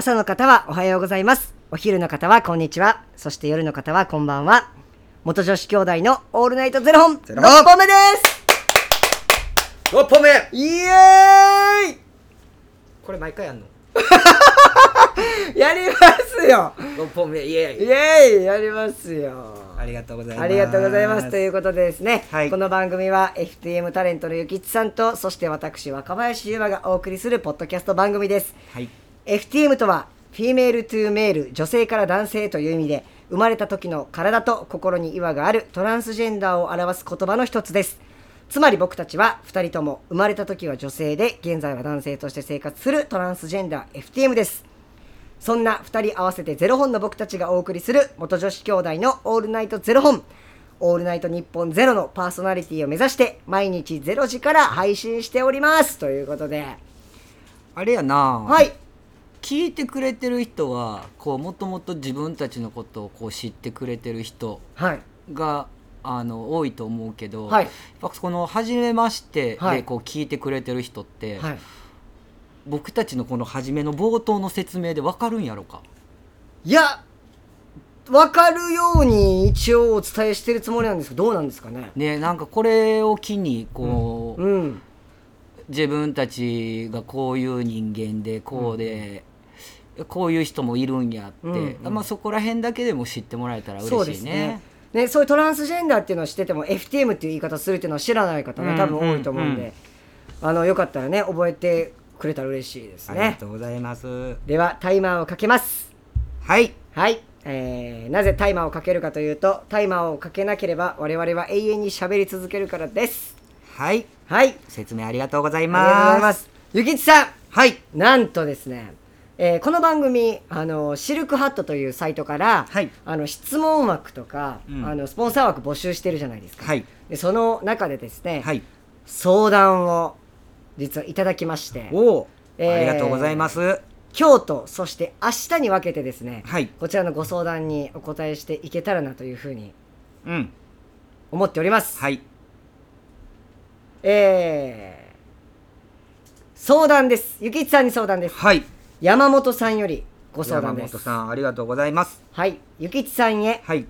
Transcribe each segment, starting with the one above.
朝の方はおはようございます。お昼の方はこんにちは。そして夜の方はこんばんは。元女子兄弟のオールナイトゼロ本。ゼロ本。6本目です。6本目。イエーイ。これ毎回やんの？やりますよ ?6 本目。イエイーイ。エーイ。やりますよ。ありがとうございます。ありがとうございますということでですね、はい。この番組は FTM タレントのゆきちさんとそして私若林優馬がお送りするポッドキャスト番組です。はい FTM とは Female to Male 女性から男性という意味で生まれた時の体と心に違和があるトランスジェンダーを表す言葉の一つです。つまり僕たちは2人とも生まれた時は女性で現在は男性として生活するトランスジェンダー FTM です。そんな2人合わせてゼロ本の僕たちがお送りする元女子兄弟のオールナイトゼロ本オールナイトニッポンゼロのパーソナリティを目指して毎日0時から配信しております。ということで。あれやな。はい聞いてくれてる人はこうもともと自分たちのことをこう知ってくれてる人はい。があの多いと思うけど、はい。この「初めまして」はい。でこう聞いてくれてる人って、はい。僕たちのこの初めの冒頭の説明で分かるんやろか？いや分かるように一応お伝えしてるつもりなんですけどどうなんですかね？ねなんかこれを機にこう、うん。自分たちがこういう人間でこうで、こういう人もいるんやって、うんうんまあ、そこら辺だけでも知ってもらえたらそう嬉しいねですね。ね、そういうトランスジェンダーっていうのを知ってても FTM っていう言い方するっていうのは知らない方ね多分多いと思うんで、あのよかったらね覚えてくれたら嬉しいですありがねとうございます。ではタイマーをかけますはい。はい、えーなぜタイマーをかけるかというとタイマーをかけなければ我々は永遠に喋り続けるからですはい。はい説明ありがとうございありがとうございま。ますすゆきちさんはい。なんとですね、えーこの番組あのシルクハットというサイトから、はいあの質問枠とか、うんあのスポンサー枠募集してるじゃないですか、はい。でその中でですね、はい。相談を実はいただきましておお、えーありがとうございます。今日とそして明日に分けてですね、はいこちらのご相談にお答えしていけたらなというふうにうん。思っております、はい。えー相談ですゆきちさんに相談ですはい。山本さんよりご相談です。山本さん、ありがとうございます。はい。ゆきちさんへ。はい。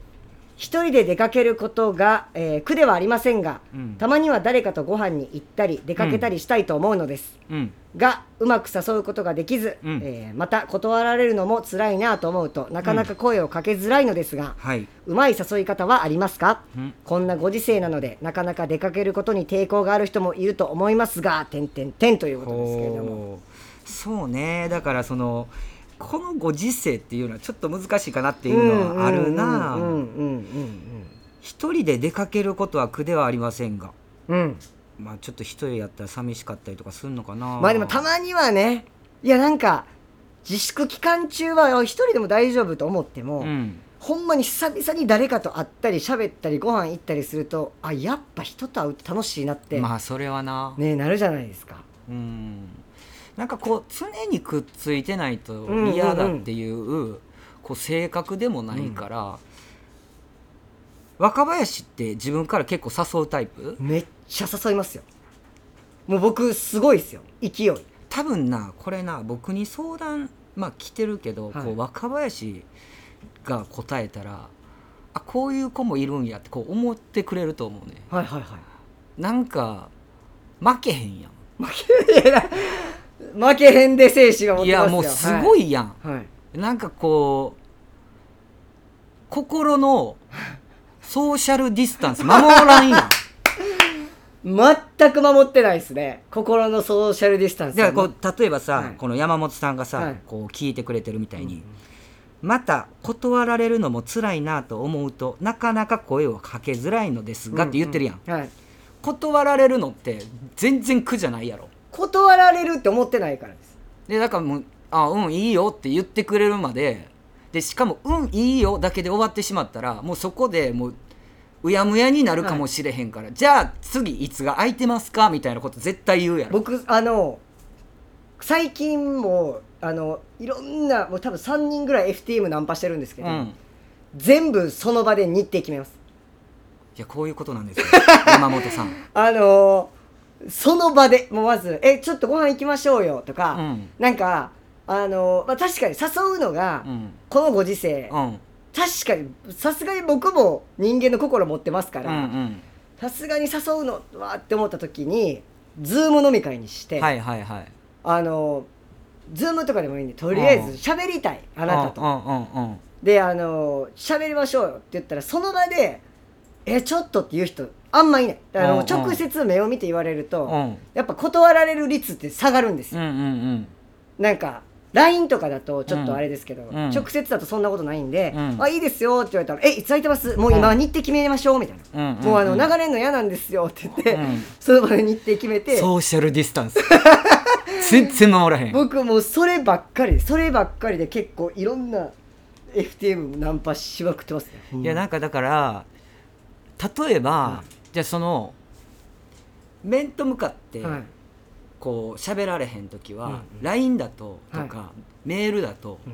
一人で出かけることが、えー苦ではありませんが、うん。たまには誰かとご飯に行ったり出かけたりしたいと思うのです、うん。がうまく誘うことができず、うん。えーまた断られるのも辛いなと思うとなかなか声をかけづらいのですが、はい。うまい誘い方はありますか、うん。こんなご時世なのでなかなか出かけることに抵抗がある人もいると思いますが点点点ということですけれどもそうね。だからそのこのご時世っていうのはちょっと難しいかなっていうのはあるな。一人で出かけることは苦ではありませんが。うんうんまあちょっと一人やったら寂しかったりとかするのかな。まあでもたまにはねいやなんか自粛期間中はあ一人でも大丈夫と思っても、うん。ほんまに久々に誰かと会ったり喋ったりご飯行ったりするとあやっぱ人と会うって楽しいなって、まあそれはな。ねなるじゃないですかうん。なんかこう常にくっついてないとんうんうん。嫌だっていう,、こう性格でもないから、若林って自分から結構誘うタイプ？めっちゃ誘いますよ。もう僕すごいですよ。勢い。多分なこれな僕に相談まあ来てるけど、はい。こう若林が答えたらあこういう子もいるんやってこう思ってくれると思うね。はいはいはい。なんか負けへんやん。負けいや負けへんで精神は持っいてますよ。やもうすごい、いやん、はい。はいなんかこう心のソーシャルディスタンス。守らんやん。全く守ってないですね。心のソーシャルディスタンス。だからこう例えばさ、はい。この山本さんがさ、はい。こう聞いてくれてるみたいに、また断られるのも辛いなと思うとなかなか声をかけづらいのですがって言ってるやん、はい、断られるのって全然苦じゃないやろ断られるって思ってないからです。でだからもう「あうんいいよ」って言ってくれるまで。でしかも「うんいいよ」だけで終わってしまったらもうそこでもううやむやになるかもしれへんから、じゃあ次いつが空いてますかみたいなこと絶対言うやろ。僕あの最近もあのいろんなもう多分3人ぐらい FTM ナンパしてるんですけど、うん。い全部その場で日程決めます。やこういうことなんですよ。山本さん。あのその場でもうまず「えちょっとご飯行きましょうよ」とか、うん。なんかあの、まあ、確かに誘うのが、うん。このご時世、うん。確かにさすがに僕も人間の心持ってますからんさすがに誘うのはって思った時にズーム飲み会にして、はいはいはい。あのズームとかでもいいんでとりあえず喋りたいあなたと。であの喋りましょうよって言ったらその場で「えちょっと」って言う人あんまいない。あの、うんうん。直接目を見て言われると、うん。やっぱ断られる率って下がるんですよ、うんうんなんか LINE とかだとちょっとあれですけど、うん直接だとそんなことないんで「うん。あいいですよ」って言われたら「えいつ空いてます？もう今日程決めましょう」みたいな、うんうんもうあの流れんの嫌なんですよって言って、うん。その場で日程決めて。ソーシャルディスタンス。全然守らへん。僕もうそればっかりそればっかりで結構いろんな FTM ナンパしまくってますね。いやなんかだから例えば、うんじゃあその面と向かってはい。こう喋られへん時は、うんうん。LINE だととか、はメールだとうん。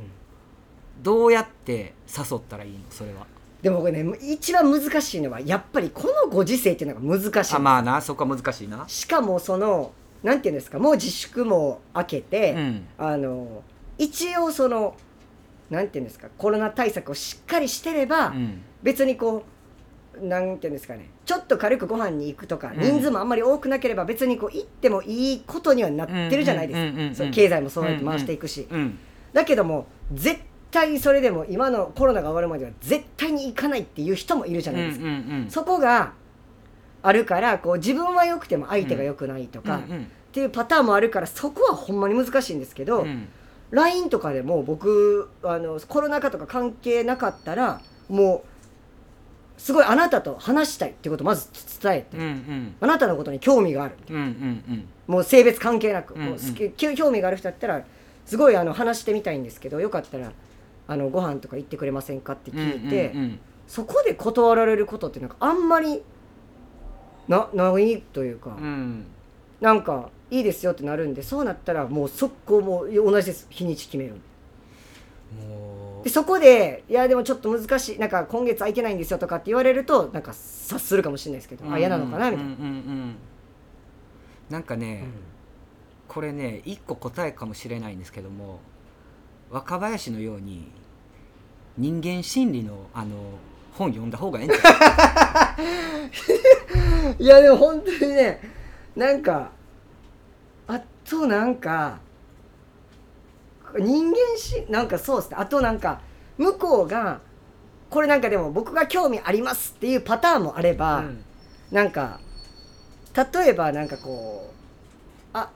どうやって誘ったらいいの？それは。でもこれね一番難しいのはやっぱりこのご時世っていうのが難しいあまあなそこは難しいな。しかもそのなんていうんですかもう自粛も明けて、うん。あの一応そのなんていうんですかコロナ対策をしっかりしてれば、うん。別にこうなんていうんですかね。ちょっと軽くご飯に行くとか、うん。人数もあんまり多くなければ別にこう行ってもいいことにはなってるじゃないですうんうんうんうんか経済もそうやって回していくし、うんだけども絶対それでも今のコロナが終わるまでは絶対に行かないっていう人もいるじゃうんないですか、うんうんそこがあるからこう自分は良くても相手が良くないとか、っうんうん。ていうパターンもあるからそこはほんまに難しいんですけど、うん。LINE とかでも僕あのコロナ禍とか関係なかったらもうすごいあなたと話したいってことをまず伝えて、うんうん。あなたのことに興味がある。うんうんもう性別関係なく、うんうん。もう興味がある人だったらすごいあの話してみたいんですけどよかったらあのご飯とか行ってくれませんかってうん聞いて、うんうんそこで断られることってなんかあんまりなないというか、うん。なんかいいですよってなるんでそうなったらもう速攻もう同じです。日にち決める。もでそこで「いやでもちょっと難しいなんか今月空いてないんですよ」とかって言われるとなんか察するかもしれないですけど、うあ嫌なのかなみたいな、うんうんうん。うんなんかね、これね一個答えかもしれないんですけども若林のように人間心理のあの本読んだ方がええんじゃない いやでも本当にねなんかあとなんか人間しなんかそうですね。あとなんか向こうがこれなんかでも僕が興味ありますっていうパターンもあれば、うん。なんか例えばなんかこうあ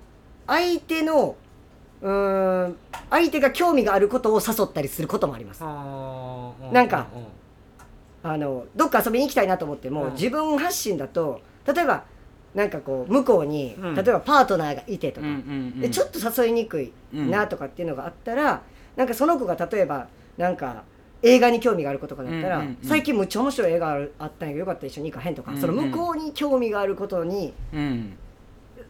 相手のうーん相手が興味があることを誘ったりすることもあります。なんかあのどっか遊びに行きたいなと思っても、うん。自分発信だと例えばなんかこう向こうに、うん。例えばパートナーがいてとか、うんうんうん。でちょっと誘いにくいなとかっていうのがあったら、なんかその子が例えばなんか映画に興味がある子とかだったら、うんうんうん。最近むっちゃ面白い映画あったんやけどよかったら一緒に行かへんとか、うん。うんその向こうに興味があることにうん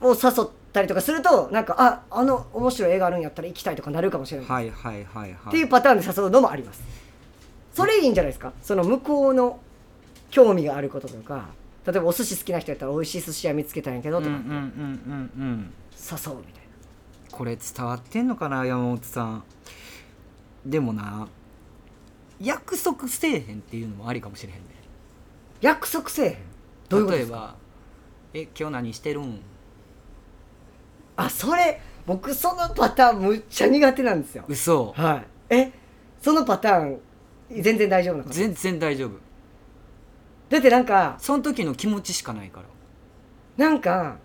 を誘ったりとかするとなんかああの面白い映画あるんやったら行きたいとかなるかもしれない、はいはいはいはい。っていうパターンで誘うのもあります。それいいんじゃないですか。その向こうの興味があることとか例えばお寿司好きな人やったら美味しい寿司屋見つけたんやけどとか。うんうんうんうんうん。誘うみたいな。これ伝わってんのかな山本さん。でもな約束せえへんっていうのもありかもしれへんね。約束せえへん。どういうことですか？例えば「え今日何してるん?あそれ。僕そのパターンむっちゃ苦手なんですよ」嘘。はい。えそのパターン全然大丈夫なの全然大丈夫だってなんかその時の気持ちしかないから。なんか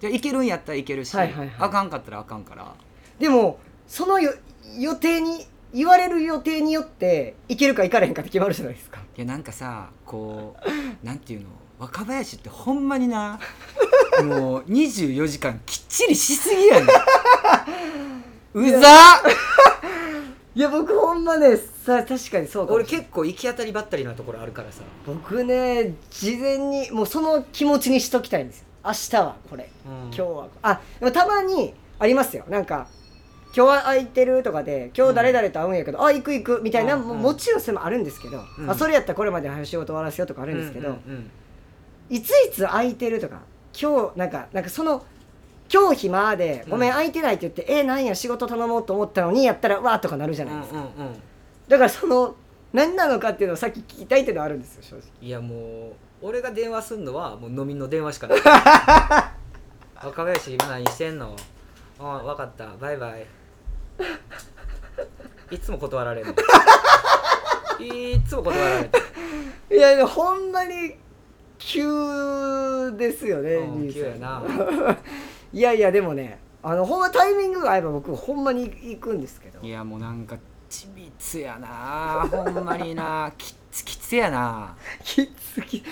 じゃあいけるんやったらいけるし、はいはいはい。あかんかったらあかんから。でもそのよ予定に言われる予定によっていけるかいかれへんかって決まるじゃないですか。いやなんかさこうなんていうの若林ってほんまにな もう24時間きっちりしすぎやねん。うざっいや僕ほんまねさ確かにそうかも俺結構行き当たりばったりなところあるからさ、僕ね事前にもうその気持ちにしときたいんですよ。明日はこれ。今日はあでもたまにありますよ。なんか今日は空いてるとかで今日誰々と会うんやけど、あ行く行くみたいな、うん。ももちろんそれもあるんですけど、うん。あそれやったらこれまでの仕事終わらせようとかああるんですけど、うんうん。いついつ空いてるとか今日なんかなんかその今日暇でごめん空いてないって言って、えなんや仕事頼もうと思ったのにやったらわーとかなるじゃないですか、うんうんうん。だからその何なのかっていうのをさっき聞きたいっていうのはあるんですよ正直。いやもう俺が電話すんのはもう飲みの電話しかない。若林今何してんの？あ分かった。バイバイ。いつも断られるの？いつも断られるいやほんまに急ですよね急やないやいやでもねあのほんまタイミングが合えば僕ほんまに行くんですけど。いやもうなんかちびつやな。ほんまにな。きつきつやな。きつきい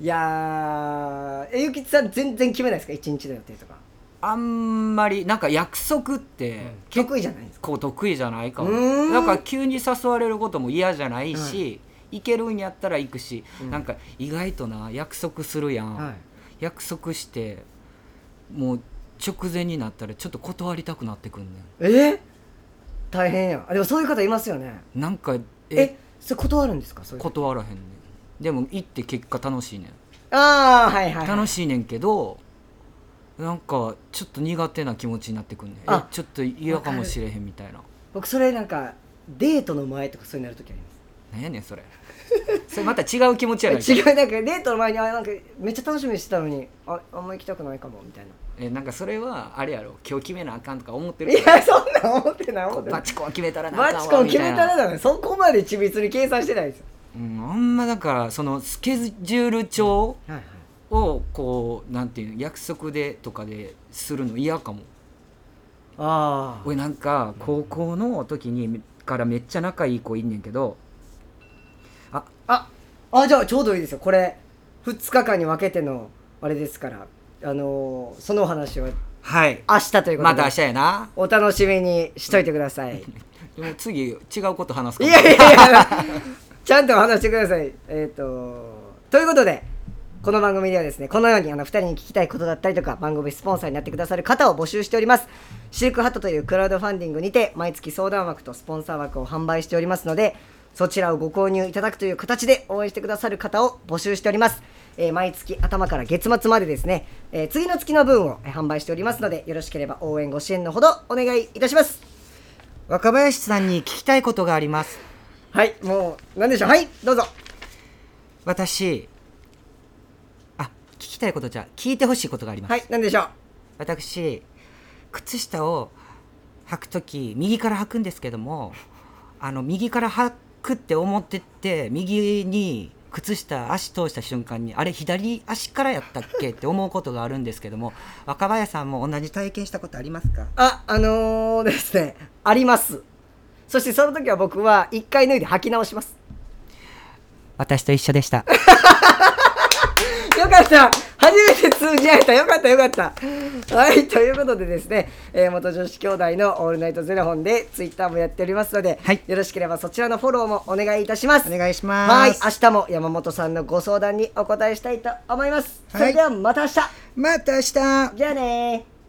やーえゆきつさん全然決めないですか？一日の予定とか。あんまりなんか約束って結得意じゃないですか？構得意じゃないかも。うーん。だから急に誘われることも嫌じゃないし、行けるんやったら行くし、うん。なんか意外とな約束するやん、はい。約束してもう直前になったらちょっと断りたくなってくんねえ？大変や。あでもそういう方いますよね。んなんかえ？えそれ断るんですか？そういう。時断らへんねん。でも行って結果楽しいねん。ああはいはい、はい、楽しいねんけどなんかちょっと苦手な気持ちになってくんねん。えあちょっと嫌かもしれへんみたいな。僕それなんかデートの前とかそういうのやる時あります。何やねんそれ それまた違う気持ちやないか違うなんかデートの前にあなんかめっちゃ楽しみにしてたのにああんま行きたくないかもみたいな。えなんかそれはあれやろ今日決めなあかんとか思ってるいやそんなん思ってない思ってない。バチコン決めたらなあかんわバチコン決めたらだねそこまで緻密に計算してないです。ようん、あんまだからそのスケジュール帳はいはい。をこうなんていうの約束でとかでするの嫌かも。ああ俺なんか高校の時にからめっちゃ仲いい子いんねんけどあああじゃあちょうどいいですよ。これ2日間に分けてのあれですから。あのーそのお話ははい。明日ということで。また明日やな。お楽しみにしといてください。でも次違うこと話すかも。いやいやいやちゃんと話してください。えっ、とということでこの番組ではですねこのようにあの2人に聞きたいことだったりとか番組スポンサーになってくださる方を募集しております。シルクハットというクラウドファンディングにて毎月相談枠とスポンサー枠を販売しておりますのでそちらをご購入いただくという形で応援してくださる方を募集しております、えー毎月頭から月末までですね、えー次の月の分をえー販売しておりますのでよろしければ応援ご支援のほどお願いいたします。若林さんに聞きたいことがあります。はいもう何でしょう？はいどうぞ。私あ聞きたいことじゃ聞いてほしいことがあります、はい何でしょう？私靴下を履く時右から履くんですけどもあの右から履くって思ってって右に靴下足通した瞬間にあれ左足からやったっけ？って思うことがあるんですけども若林さんも同じ体験したことありますか？あ、あのー、ですね、あります。そしてその時は僕は一回脱いで履き直します。私と一緒でした よかった。初めて通じ合えた。よかったよかった。はい、ということでですね、えー元女子兄弟のオールナイトゼロ本でツイッターもやっておりますので、はい。よろしければそちらのフォローもお願いいたします。お願いしまはい、す明日も山本さんのご相談にお答えしたいと思います。それではまた明日、また明日。じゃあねー